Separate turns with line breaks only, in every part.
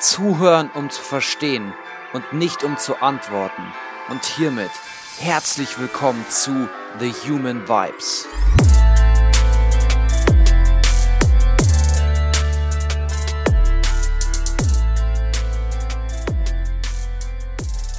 Zuhören, um zu verstehen und nicht um zu antworten. Und hiermit herzlich willkommen zu The Human Vibes.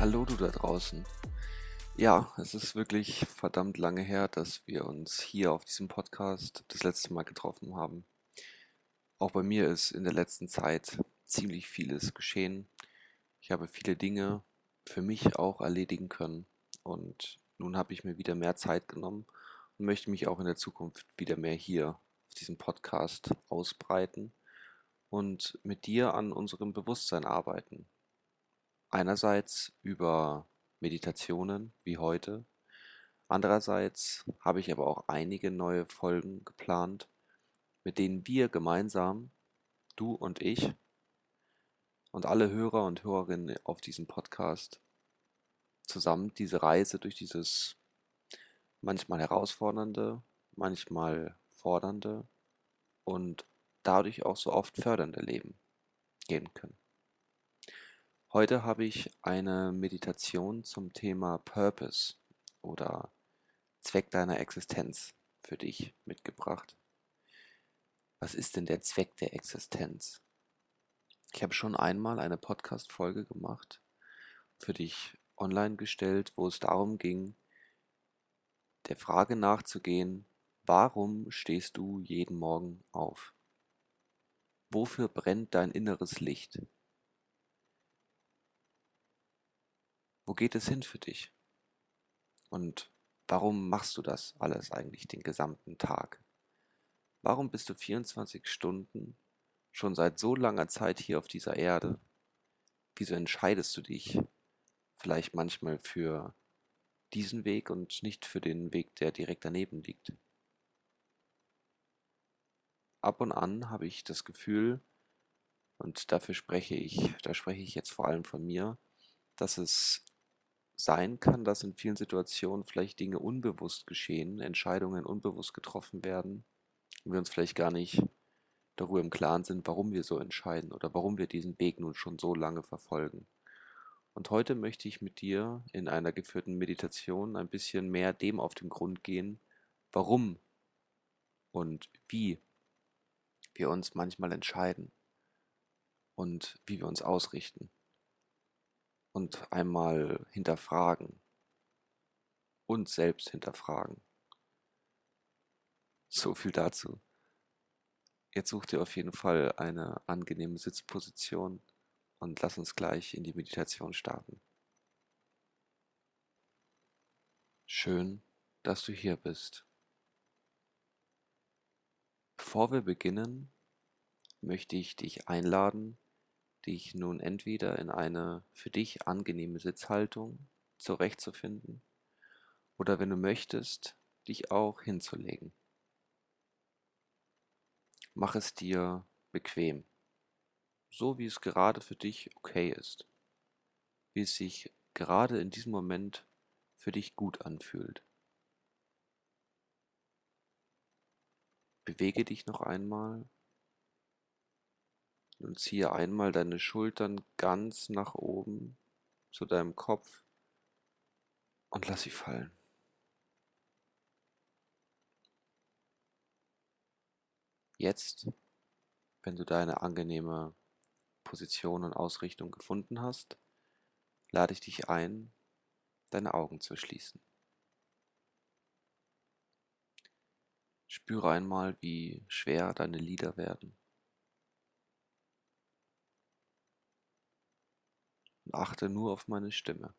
Hallo du da draußen. Ja, es ist wirklich verdammt lange her, dass wir uns hier auf diesem Podcast das letzte Mal getroffen haben. Auch bei mir ist in der letzten Zeit ziemlich vieles geschehen. Ich habe viele Dinge für mich auch erledigen können und nun habe ich mir wieder mehr Zeit genommen und möchte mich auch in der Zukunft wieder mehr hier auf diesem Podcast ausbreiten und mit dir an unserem Bewusstsein arbeiten. Einerseits über Meditationen wie heute, andererseits habe ich aber auch einige neue Folgen geplant, mit denen wir gemeinsam, du und ich und alle Hörer und Hörerinnen auf diesem Podcast zusammen diese Reise durch dieses manchmal herausfordernde, manchmal fordernde und dadurch auch so oft fördernde Leben gehen können. Heute habe ich eine Meditation zum Thema Purpose oder Zweck deiner Existenz für dich mitgebracht was ist denn der Zweck der Existenz? Ich habe schon einmal eine Podcast-Folge gemacht, für dich online gestellt, wo es darum ging, der Frage nachzugehen, warum stehst du jeden Morgen auf? Wofür brennt dein inneres Licht? Wo geht es hin für dich? Und warum machst du das alles eigentlich den gesamten Tag? Warum bist du 24 Stunden schon seit so langer Zeit hier auf dieser Erde? Wieso entscheidest du dich vielleicht manchmal für diesen Weg und nicht für den Weg, der direkt daneben liegt? Ab und an habe ich das Gefühl, und dafür spreche ich, da spreche ich jetzt vor allem von mir, dass es sein kann, dass in vielen Situationen vielleicht Dinge unbewusst geschehen, Entscheidungen unbewusst getroffen werden, und wir uns vielleicht gar nicht darüber im Klaren sind, warum wir so entscheiden oder warum wir diesen Weg nun schon so lange verfolgen. Und heute möchte ich mit dir in einer geführten Meditation ein bisschen mehr dem auf den Grund gehen, warum und wie wir uns manchmal entscheiden und wie wir uns ausrichten und einmal hinterfragen, uns selbst hinterfragen. So viel dazu. Jetzt such dir auf jeden Fall eine angenehme Sitzposition und lass uns gleich in die Meditation starten. Schön, dass du hier bist. Bevor wir beginnen, möchte ich dich einladen, dich nun entweder in eine für dich angenehme Sitzhaltung zurechtzufinden oder wenn du möchtest, dich auch hinzulegen. Mach es dir bequem, so wie es gerade für dich okay ist, wie es sich gerade in diesem Moment für dich gut anfühlt. Bewege dich noch einmal und ziehe einmal deine Schultern ganz nach oben zu deinem Kopf und lass sie fallen. Jetzt, wenn du deine angenehme Position und Ausrichtung gefunden hast, lade ich dich ein, deine Augen zu schließen. Spüre einmal, wie schwer deine Lider werden. Und achte nur auf meine Stimme.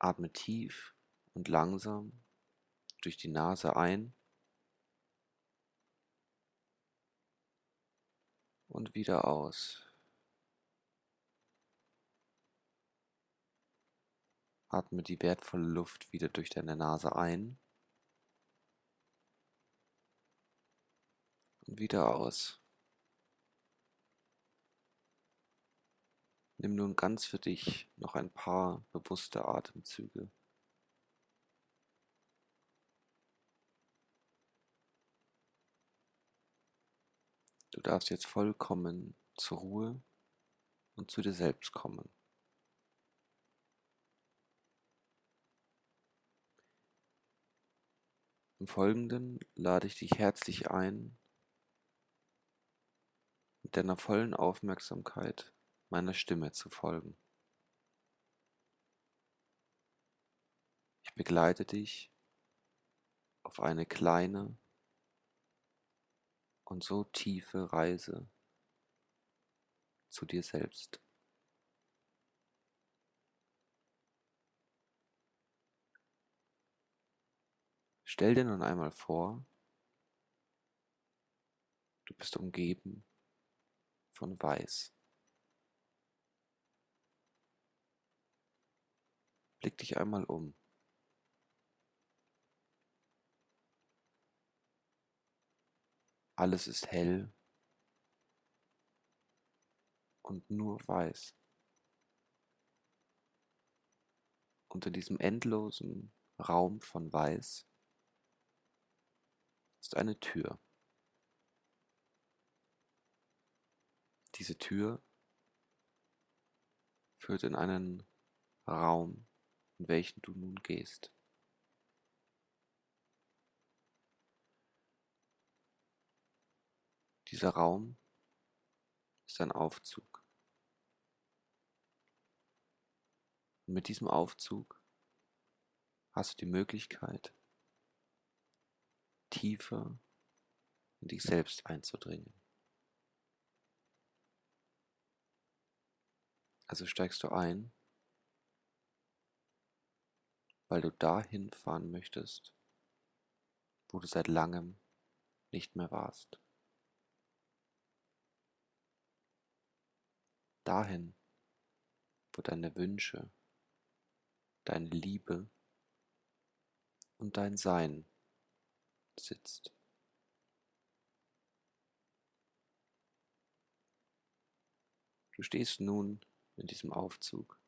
Atme tief und langsam durch die Nase ein und wieder aus. Atme die wertvolle Luft wieder durch deine Nase ein und wieder aus. Nimm nun ganz für dich noch ein paar bewusste Atemzüge. Du darfst jetzt vollkommen zur Ruhe und zu dir selbst kommen. Im Folgenden lade ich dich herzlich ein, mit deiner vollen Aufmerksamkeit meiner Stimme zu folgen. Ich begleite dich auf eine kleine und so tiefe Reise zu dir selbst. Stell dir nun einmal vor, du bist umgeben von Weiß. Blick dich einmal um. Alles ist hell und nur weiß. In diesem endlosen Raum von Weiß ist eine Tür. Diese Tür führt in einen Raum, in welchen du nun gehst. Dieser Raum ist ein Aufzug. Und mit diesem Aufzug hast du die Möglichkeit, tiefer in dich selbst einzudringen. Also steigst du ein, weil du dahin fahren möchtest, wo du seit langem nicht mehr warst. Dahin, wo deine Wünsche, deine Liebe und dein Sein sitzt. Du stehst nun in diesem Aufzug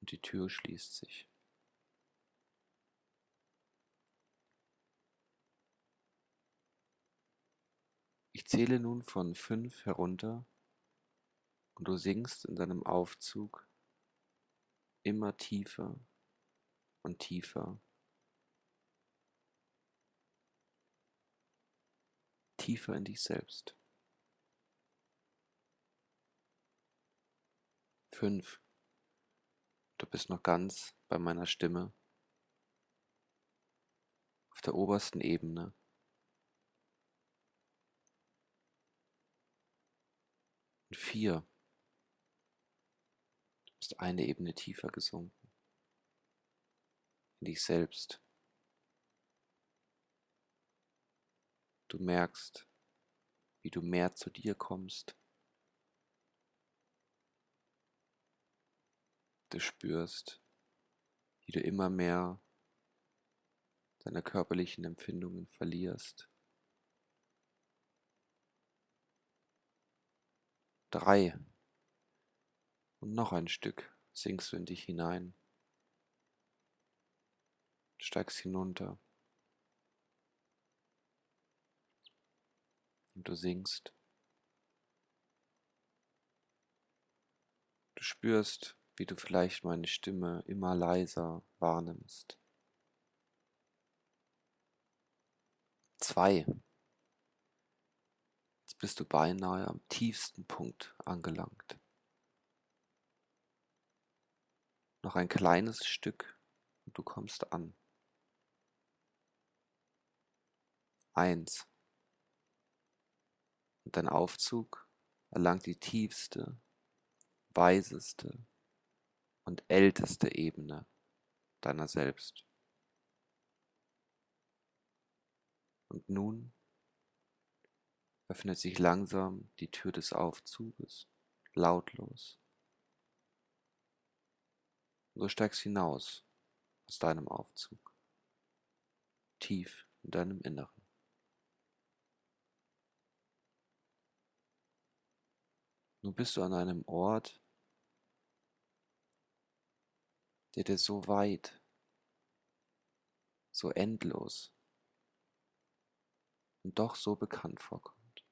und die Tür schließt sich. Ich zähle nun von fünf herunter und du sinkst in deinem Aufzug immer tiefer und tiefer tiefer in dich selbst. Fünf. Du bist noch ganz bei meiner Stimme. Auf der obersten Ebene. Und vier. Du bist eine Ebene tiefer gesunken. In dich selbst. Du merkst, wie du mehr zu dir kommst. Du spürst, wie du immer mehr deine körperlichen Empfindungen verlierst. Drei. Und noch ein Stück sinkst du in dich hinein. Steigst hinunter. und du singst. Du spürst, wie du vielleicht meine Stimme immer leiser wahrnimmst. Zwei. Jetzt bist du beinahe am tiefsten Punkt angelangt. Noch ein kleines Stück und du kommst an. Eins. Und dein Aufzug erlangt die tiefste, weiseste und älteste Ebene deiner selbst. Und nun öffnet sich langsam die Tür des Aufzuges, lautlos und du steigst hinaus aus deinem Aufzug, tief in deinem Inneren. Nun bist du an einem Ort, der dir so weit, so endlos und doch so bekannt vorkommt.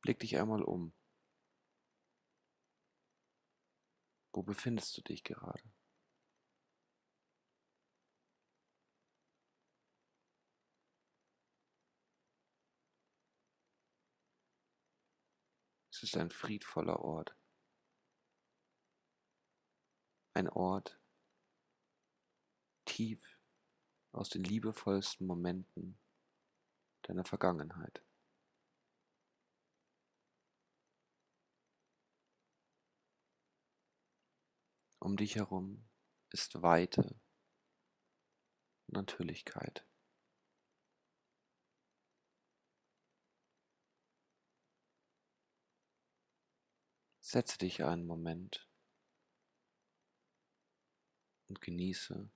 Blick dich einmal um. Wo befindest du dich gerade? Es ist ein friedvoller Ort. Ein Ort tief aus den liebevollsten Momenten deiner Vergangenheit. Um dich herum ist Weite, Natürlichkeit. Setze dich einen Moment und genieße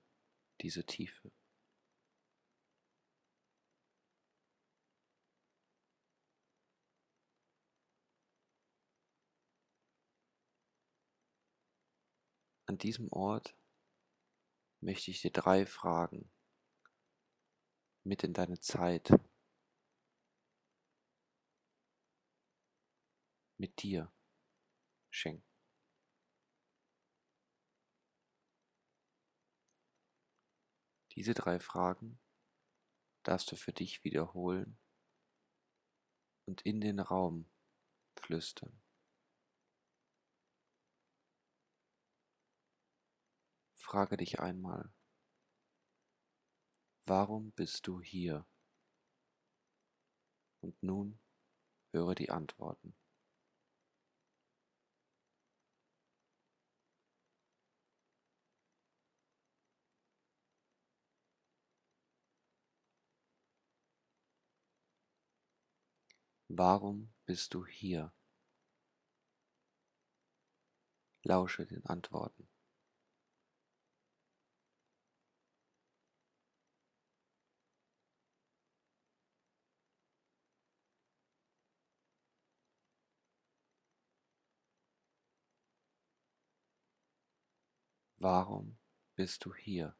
diese Tiefe. An diesem Ort möchte ich dir drei Fragen mit in deine Zeit mit dir schenken. Diese drei Fragen darfst du für dich wiederholen und in den Raum flüstern. Frage dich einmal, warum bist du hier? Und nun höre die Antworten. Warum bist du hier? Lausche den Antworten. Warum bist du hier?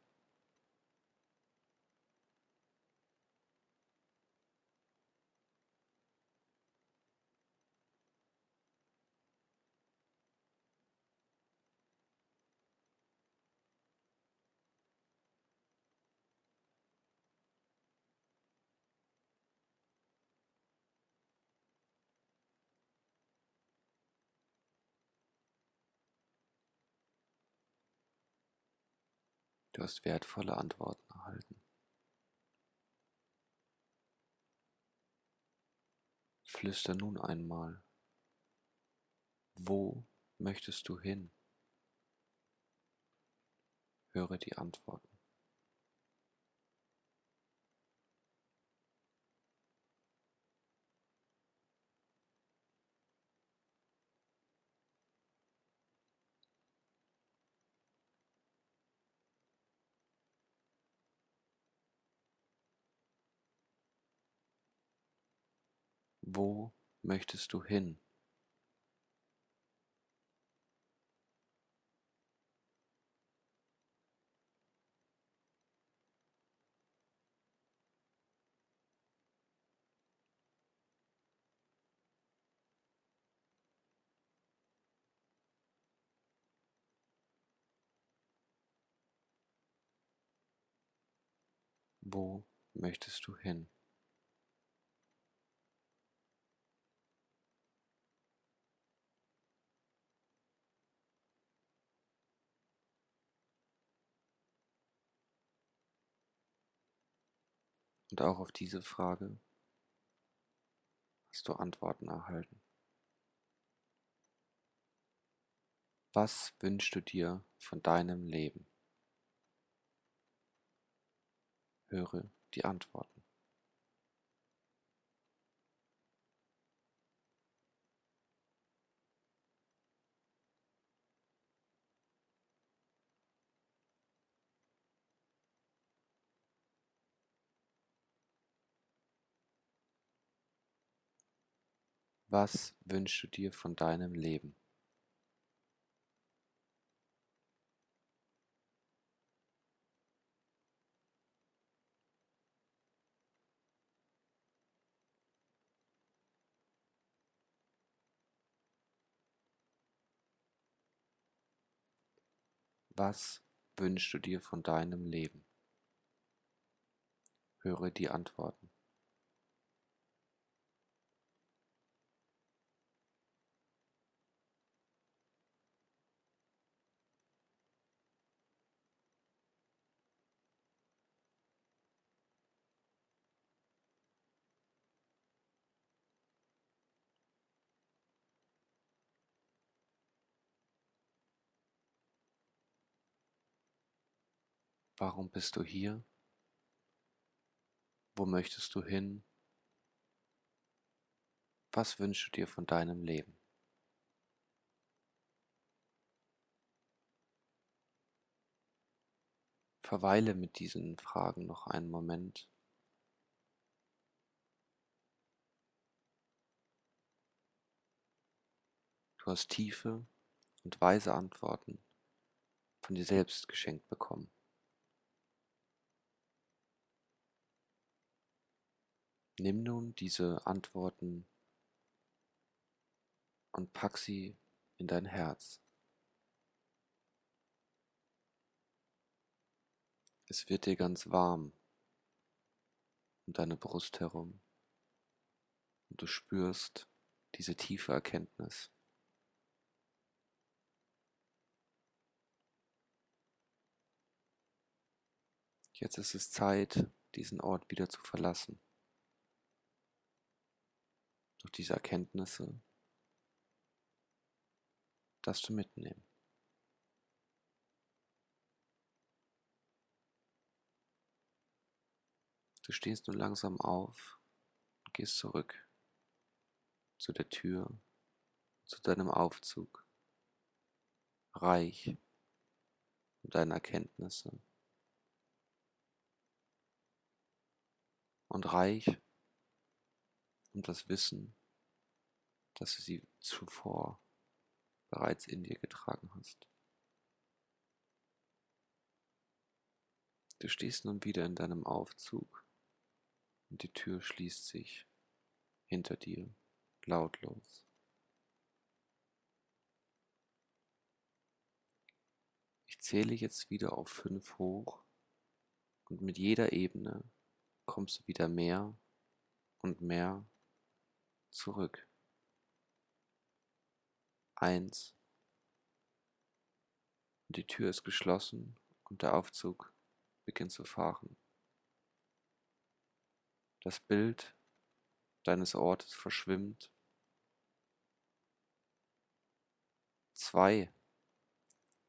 Du hast wertvolle Antworten erhalten. Flüster nun einmal, wo möchtest du hin? Höre die Antworten. Wo möchtest du hin? Wo möchtest du hin? Und auch auf diese Frage hast du Antworten erhalten. Was wünschst du dir von deinem Leben? Höre die Antworten. Was wünschst du dir von deinem Leben? Was wünschst du dir von deinem Leben? Höre die Antworten. Warum bist du hier? Wo möchtest du hin? Was wünschst du dir von deinem Leben? Verweile mit diesen Fragen noch einen Moment. Du hast tiefe und weise Antworten von dir selbst geschenkt bekommen. Nimm nun diese Antworten und pack sie in dein Herz. Es wird dir ganz warm um deine Brust herum und du spürst diese tiefe Erkenntnis. Jetzt ist es Zeit, diesen Ort wieder zu verlassen durch diese Erkenntnisse darfst du mitnehmen. Du stehst nun langsam auf und gehst zurück zu der Tür, zu deinem Aufzug, reich um deine Erkenntnisse und reich und das Wissen, dass du sie zuvor bereits in dir getragen hast. Du stehst nun wieder in deinem Aufzug und die Tür schließt sich hinter dir lautlos. Ich zähle jetzt wieder auf fünf hoch und mit jeder Ebene kommst du wieder mehr und mehr zurück. Eins. Die Tür ist geschlossen und der Aufzug beginnt zu fahren. Das Bild deines Ortes verschwimmt. Zwei.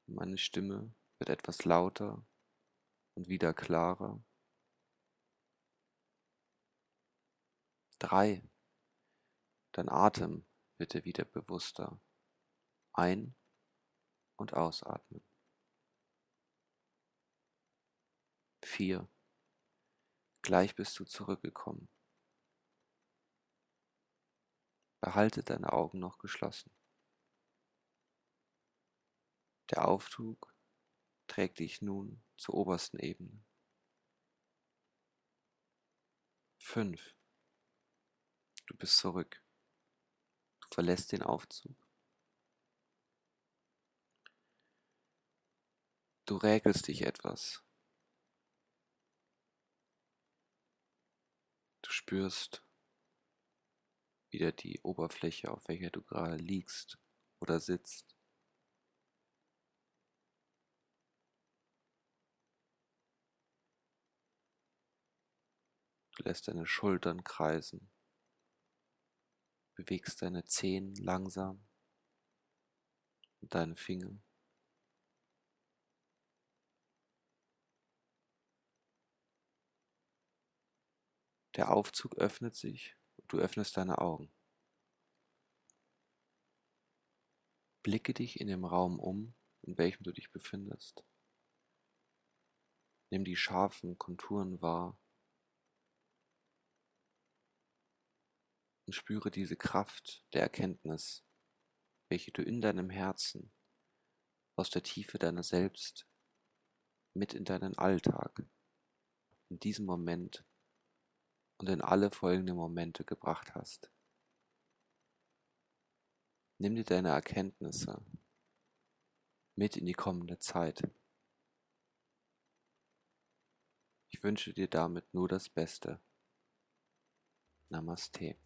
Meine Stimme wird etwas lauter und wieder klarer. Drei. Dein Atem wird dir wieder bewusster. Ein- und ausatmen. Vier. Gleich bist du zurückgekommen. Behalte deine Augen noch geschlossen. Der Aufzug trägt dich nun zur obersten Ebene. Fünf. Du bist zurück. Du verlässt den Aufzug. Du räkelst dich etwas. Du spürst wieder die Oberfläche, auf welcher du gerade liegst oder sitzt. Du lässt deine Schultern kreisen bewegst deine Zehen langsam und deine Finger. Der Aufzug öffnet sich und du öffnest deine Augen. Blicke dich in dem Raum um, in welchem du dich befindest. Nimm die scharfen Konturen wahr und spüre diese Kraft der Erkenntnis, welche du in deinem Herzen aus der Tiefe deiner selbst mit in deinen Alltag, in diesem Moment und in alle folgenden Momente gebracht hast. Nimm dir deine Erkenntnisse mit in die kommende Zeit. Ich wünsche dir damit nur das Beste. Namaste.